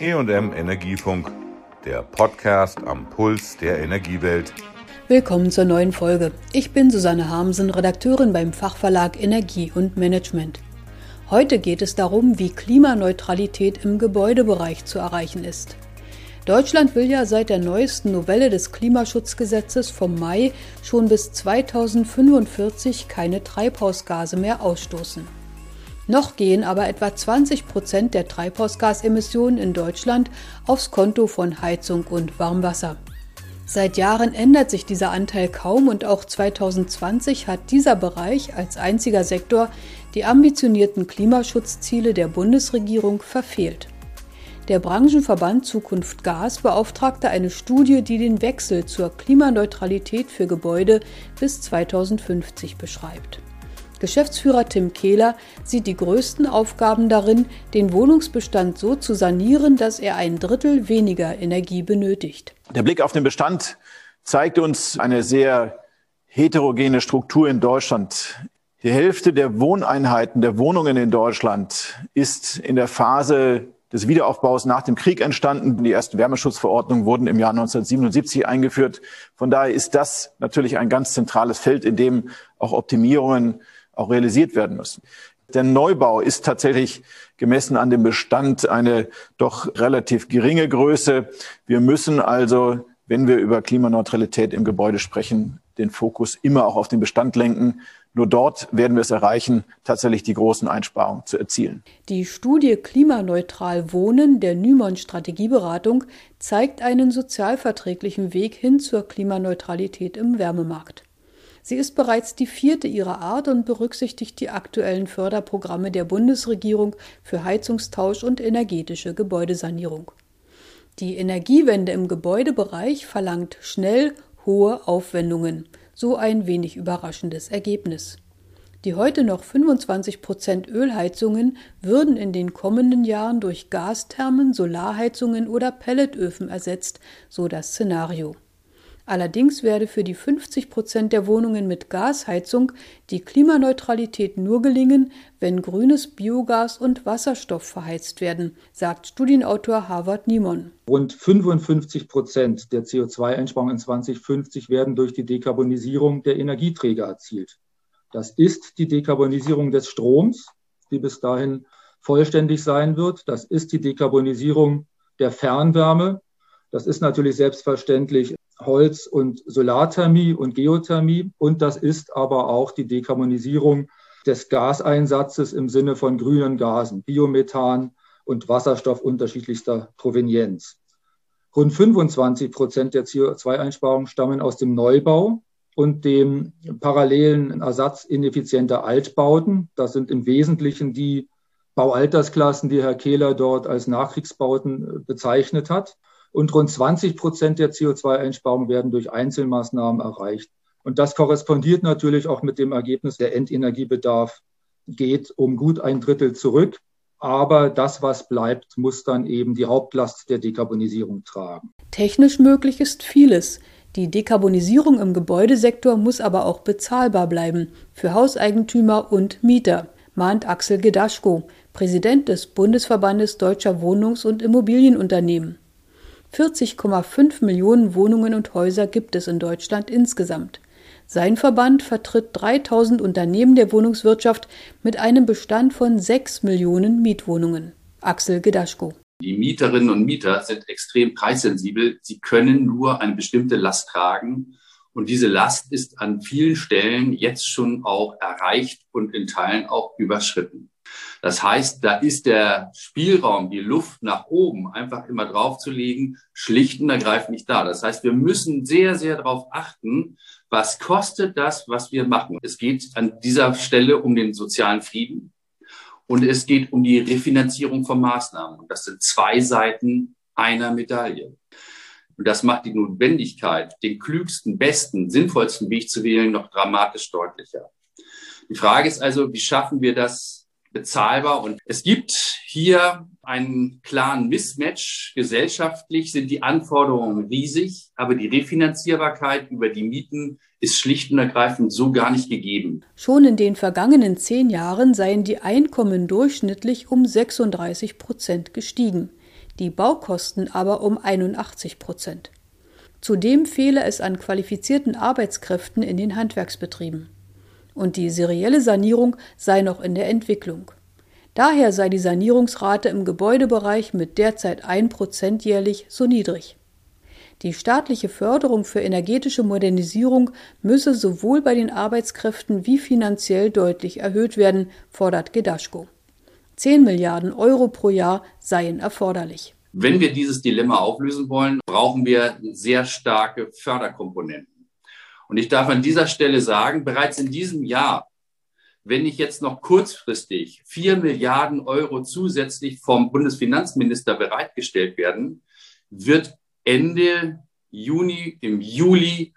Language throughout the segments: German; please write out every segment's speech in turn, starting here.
EM Energiefunk, der Podcast am Puls der Energiewelt. Willkommen zur neuen Folge. Ich bin Susanne Harmsen, Redakteurin beim Fachverlag Energie und Management. Heute geht es darum, wie Klimaneutralität im Gebäudebereich zu erreichen ist. Deutschland will ja seit der neuesten Novelle des Klimaschutzgesetzes vom Mai schon bis 2045 keine Treibhausgase mehr ausstoßen. Noch gehen aber etwa 20 Prozent der Treibhausgasemissionen in Deutschland aufs Konto von Heizung und Warmwasser. Seit Jahren ändert sich dieser Anteil kaum und auch 2020 hat dieser Bereich als einziger Sektor die ambitionierten Klimaschutzziele der Bundesregierung verfehlt. Der Branchenverband Zukunft Gas beauftragte eine Studie, die den Wechsel zur Klimaneutralität für Gebäude bis 2050 beschreibt. Geschäftsführer Tim Kehler sieht die größten Aufgaben darin, den Wohnungsbestand so zu sanieren, dass er ein Drittel weniger Energie benötigt. Der Blick auf den Bestand zeigt uns eine sehr heterogene Struktur in Deutschland. Die Hälfte der Wohneinheiten, der Wohnungen in Deutschland ist in der Phase des Wiederaufbaus nach dem Krieg entstanden. Die ersten Wärmeschutzverordnungen wurden im Jahr 1977 eingeführt. Von daher ist das natürlich ein ganz zentrales Feld, in dem auch Optimierungen auch realisiert werden müssen. Der Neubau ist tatsächlich gemessen an dem Bestand eine doch relativ geringe Größe. Wir müssen also, wenn wir über Klimaneutralität im Gebäude sprechen, den Fokus immer auch auf den Bestand lenken. Nur dort werden wir es erreichen, tatsächlich die großen Einsparungen zu erzielen. Die Studie Klimaneutral Wohnen der Nymon Strategieberatung zeigt einen sozialverträglichen Weg hin zur Klimaneutralität im Wärmemarkt. Sie ist bereits die vierte ihrer Art und berücksichtigt die aktuellen Förderprogramme der Bundesregierung für Heizungstausch und energetische Gebäudesanierung. Die Energiewende im Gebäudebereich verlangt schnell hohe Aufwendungen, so ein wenig überraschendes Ergebnis. Die heute noch 25 Prozent Ölheizungen würden in den kommenden Jahren durch Gasthermen, Solarheizungen oder Pelletöfen ersetzt, so das Szenario. Allerdings werde für die 50 Prozent der Wohnungen mit Gasheizung die Klimaneutralität nur gelingen, wenn grünes Biogas und Wasserstoff verheizt werden, sagt Studienautor Harvard Niemon. Rund 55 Prozent der CO2-Einsparungen in 2050 werden durch die Dekarbonisierung der Energieträger erzielt. Das ist die Dekarbonisierung des Stroms, die bis dahin vollständig sein wird. Das ist die Dekarbonisierung der Fernwärme. Das ist natürlich selbstverständlich Holz- und Solarthermie und Geothermie. Und das ist aber auch die Dekarbonisierung des Gaseinsatzes im Sinne von grünen Gasen, Biomethan und Wasserstoff unterschiedlichster Provenienz. Rund 25 Prozent der CO2-Einsparungen stammen aus dem Neubau und dem parallelen Ersatz ineffizienter Altbauten. Das sind im Wesentlichen die Baualtersklassen, die Herr Kehler dort als Nachkriegsbauten bezeichnet hat. Und rund 20 Prozent der CO2-Einsparungen werden durch Einzelmaßnahmen erreicht. Und das korrespondiert natürlich auch mit dem Ergebnis, der Endenergiebedarf geht um gut ein Drittel zurück. Aber das, was bleibt, muss dann eben die Hauptlast der Dekarbonisierung tragen. Technisch möglich ist vieles. Die Dekarbonisierung im Gebäudesektor muss aber auch bezahlbar bleiben für Hauseigentümer und Mieter, mahnt Axel Gedaschko, Präsident des Bundesverbandes deutscher Wohnungs- und Immobilienunternehmen. 40,5 Millionen Wohnungen und Häuser gibt es in Deutschland insgesamt. Sein Verband vertritt 3000 Unternehmen der Wohnungswirtschaft mit einem Bestand von 6 Millionen Mietwohnungen. Axel Gedaschko. Die Mieterinnen und Mieter sind extrem preissensibel. Sie können nur eine bestimmte Last tragen. Und diese Last ist an vielen Stellen jetzt schon auch erreicht und in Teilen auch überschritten. Das heißt, da ist der Spielraum, die Luft nach oben einfach immer draufzulegen, schlicht und ergreifend nicht da. Das heißt, wir müssen sehr, sehr darauf achten, was kostet das, was wir machen. Es geht an dieser Stelle um den sozialen Frieden und es geht um die Refinanzierung von Maßnahmen. Und das sind zwei Seiten einer Medaille. Und das macht die Notwendigkeit, den klügsten, besten, sinnvollsten Weg zu wählen, noch dramatisch deutlicher. Die Frage ist also, wie schaffen wir das, bezahlbar. Und es gibt hier einen klaren Mismatch. Gesellschaftlich sind die Anforderungen riesig, aber die Refinanzierbarkeit über die Mieten ist schlicht und ergreifend so gar nicht gegeben. Schon in den vergangenen zehn Jahren seien die Einkommen durchschnittlich um 36 Prozent gestiegen. Die Baukosten aber um 81 Prozent. Zudem fehle es an qualifizierten Arbeitskräften in den Handwerksbetrieben. Und die serielle Sanierung sei noch in der Entwicklung. Daher sei die Sanierungsrate im Gebäudebereich mit derzeit 1 Prozent jährlich so niedrig. Die staatliche Förderung für energetische Modernisierung müsse sowohl bei den Arbeitskräften wie finanziell deutlich erhöht werden, fordert Gedaschko. 10 Milliarden Euro pro Jahr seien erforderlich. Wenn wir dieses Dilemma auflösen wollen, brauchen wir sehr starke Förderkomponenten. Und ich darf an dieser Stelle sagen, bereits in diesem Jahr, wenn nicht jetzt noch kurzfristig vier Milliarden Euro zusätzlich vom Bundesfinanzminister bereitgestellt werden, wird Ende Juni, im Juli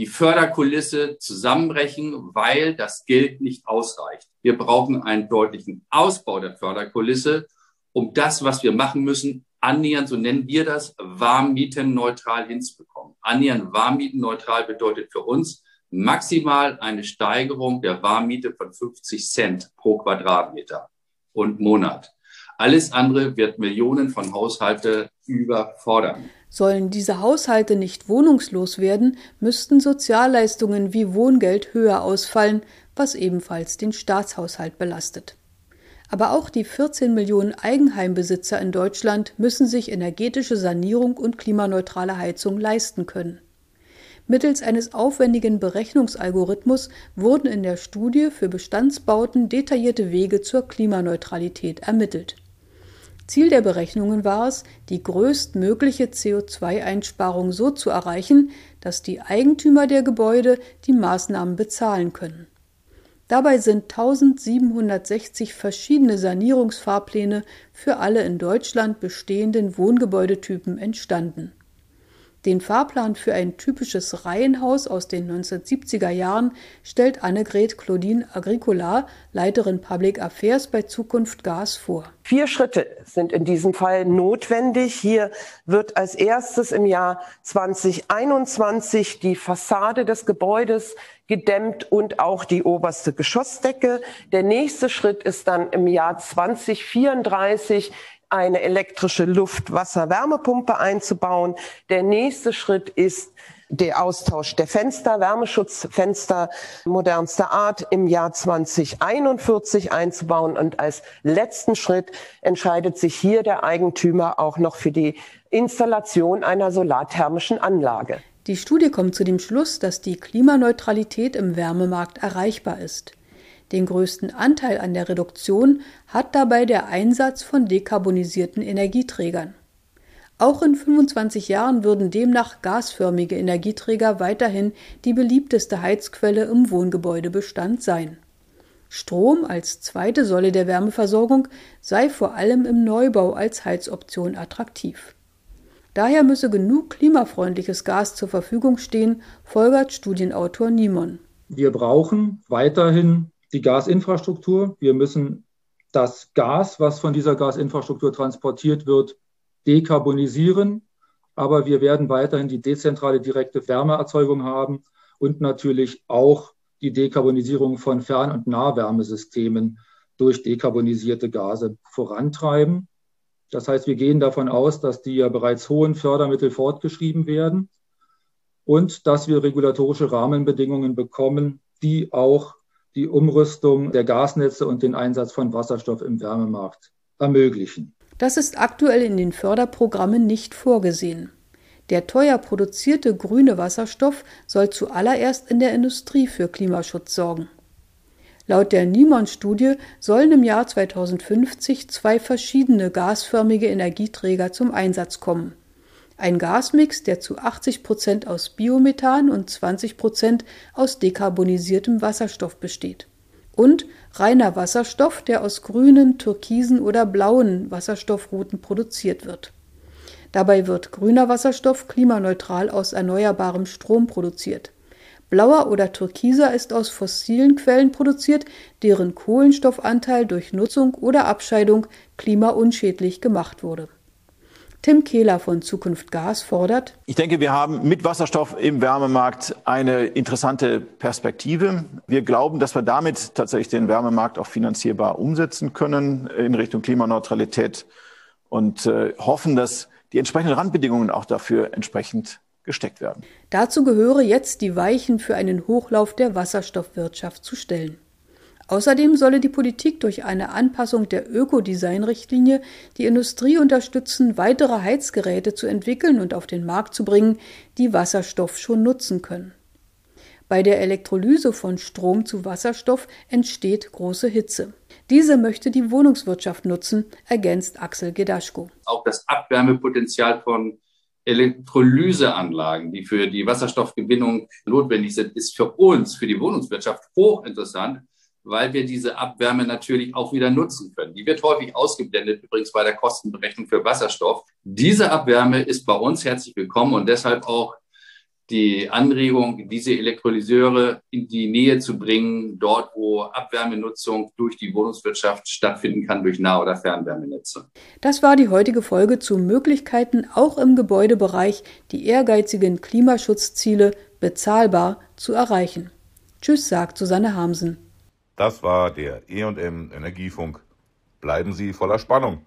die Förderkulisse zusammenbrechen, weil das Geld nicht ausreicht. Wir brauchen einen deutlichen Ausbau der Förderkulisse, um das, was wir machen müssen, annähernd, so nennen wir das, warmmietenneutral hinzubekommen. Annähernd warmmietenneutral bedeutet für uns maximal eine Steigerung der Warmmiete von 50 Cent pro Quadratmeter und Monat. Alles andere wird Millionen von Haushalten überfordern. Sollen diese Haushalte nicht wohnungslos werden, müssten Sozialleistungen wie Wohngeld höher ausfallen, was ebenfalls den Staatshaushalt belastet. Aber auch die 14 Millionen Eigenheimbesitzer in Deutschland müssen sich energetische Sanierung und klimaneutrale Heizung leisten können. Mittels eines aufwendigen Berechnungsalgorithmus wurden in der Studie für Bestandsbauten detaillierte Wege zur Klimaneutralität ermittelt. Ziel der Berechnungen war es, die größtmögliche CO2-Einsparung so zu erreichen, dass die Eigentümer der Gebäude die Maßnahmen bezahlen können. Dabei sind 1760 verschiedene Sanierungsfahrpläne für alle in Deutschland bestehenden Wohngebäudetypen entstanden. Den Fahrplan für ein typisches Reihenhaus aus den 1970er Jahren stellt Annegret Claudine Agricola, Leiterin Public Affairs bei Zukunft Gas vor. Vier Schritte sind in diesem Fall notwendig. Hier wird als erstes im Jahr 2021 die Fassade des Gebäudes gedämmt und auch die oberste Geschossdecke. Der nächste Schritt ist dann im Jahr 2034 eine elektrische Luft-Wasser-Wärmepumpe einzubauen. Der nächste Schritt ist der Austausch der Fenster, Wärmeschutzfenster modernster Art im Jahr 2041 einzubauen. Und als letzten Schritt entscheidet sich hier der Eigentümer auch noch für die Installation einer solarthermischen Anlage. Die Studie kommt zu dem Schluss, dass die Klimaneutralität im Wärmemarkt erreichbar ist. Den größten Anteil an der Reduktion hat dabei der Einsatz von dekarbonisierten Energieträgern. Auch in 25 Jahren würden demnach gasförmige Energieträger weiterhin die beliebteste Heizquelle im Wohngebäudebestand sein. Strom als zweite Säule der Wärmeversorgung sei vor allem im Neubau als Heizoption attraktiv. Daher müsse genug klimafreundliches Gas zur Verfügung stehen, folgert Studienautor Niemann. Wir brauchen weiterhin die Gasinfrastruktur. Wir müssen das Gas, was von dieser Gasinfrastruktur transportiert wird, dekarbonisieren. Aber wir werden weiterhin die dezentrale direkte Wärmeerzeugung haben und natürlich auch die Dekarbonisierung von Fern- und Nahwärmesystemen durch dekarbonisierte Gase vorantreiben. Das heißt, wir gehen davon aus, dass die ja bereits hohen Fördermittel fortgeschrieben werden und dass wir regulatorische Rahmenbedingungen bekommen, die auch die Umrüstung der Gasnetze und den Einsatz von Wasserstoff im Wärmemarkt ermöglichen. Das ist aktuell in den Förderprogrammen nicht vorgesehen. Der teuer produzierte grüne Wasserstoff soll zuallererst in der Industrie für Klimaschutz sorgen. Laut der Niemann-Studie sollen im Jahr 2050 zwei verschiedene gasförmige Energieträger zum Einsatz kommen. Ein Gasmix, der zu 80 Prozent aus Biomethan und 20 Prozent aus dekarbonisiertem Wasserstoff besteht. Und reiner Wasserstoff, der aus grünen, türkisen oder blauen Wasserstoffrouten produziert wird. Dabei wird grüner Wasserstoff klimaneutral aus erneuerbarem Strom produziert. Blauer oder türkiser ist aus fossilen Quellen produziert, deren Kohlenstoffanteil durch Nutzung oder Abscheidung klimaunschädlich gemacht wurde. Tim Kehler von Zukunft Gas fordert. Ich denke, wir haben mit Wasserstoff im Wärmemarkt eine interessante Perspektive. Wir glauben, dass wir damit tatsächlich den Wärmemarkt auch finanzierbar umsetzen können in Richtung Klimaneutralität. und äh, hoffen, dass die entsprechenden Randbedingungen auch dafür entsprechend gesteckt werden. Dazu gehöre jetzt die Weichen für einen Hochlauf der Wasserstoffwirtschaft zu stellen. Außerdem solle die Politik durch eine Anpassung der Ökodesign-Richtlinie die Industrie unterstützen, weitere Heizgeräte zu entwickeln und auf den Markt zu bringen, die Wasserstoff schon nutzen können. Bei der Elektrolyse von Strom zu Wasserstoff entsteht große Hitze. Diese möchte die Wohnungswirtschaft nutzen, ergänzt Axel Gedaschko. Auch das Abwärmepotenzial von Elektrolyseanlagen, die für die Wasserstoffgewinnung notwendig sind, ist für uns, für die Wohnungswirtschaft hochinteressant, weil wir diese Abwärme natürlich auch wieder nutzen können. Die wird häufig ausgeblendet, übrigens bei der Kostenberechnung für Wasserstoff. Diese Abwärme ist bei uns herzlich willkommen und deshalb auch die Anregung, diese Elektrolyseure in die Nähe zu bringen, dort, wo Abwärmenutzung durch die Wohnungswirtschaft stattfinden kann, durch Nah- oder Fernwärmenetze. Das war die heutige Folge zu Möglichkeiten, auch im Gebäudebereich die ehrgeizigen Klimaschutzziele bezahlbar zu erreichen. Tschüss, sagt Susanne Hamsen. Das war der EM Energiefunk. Bleiben Sie voller Spannung.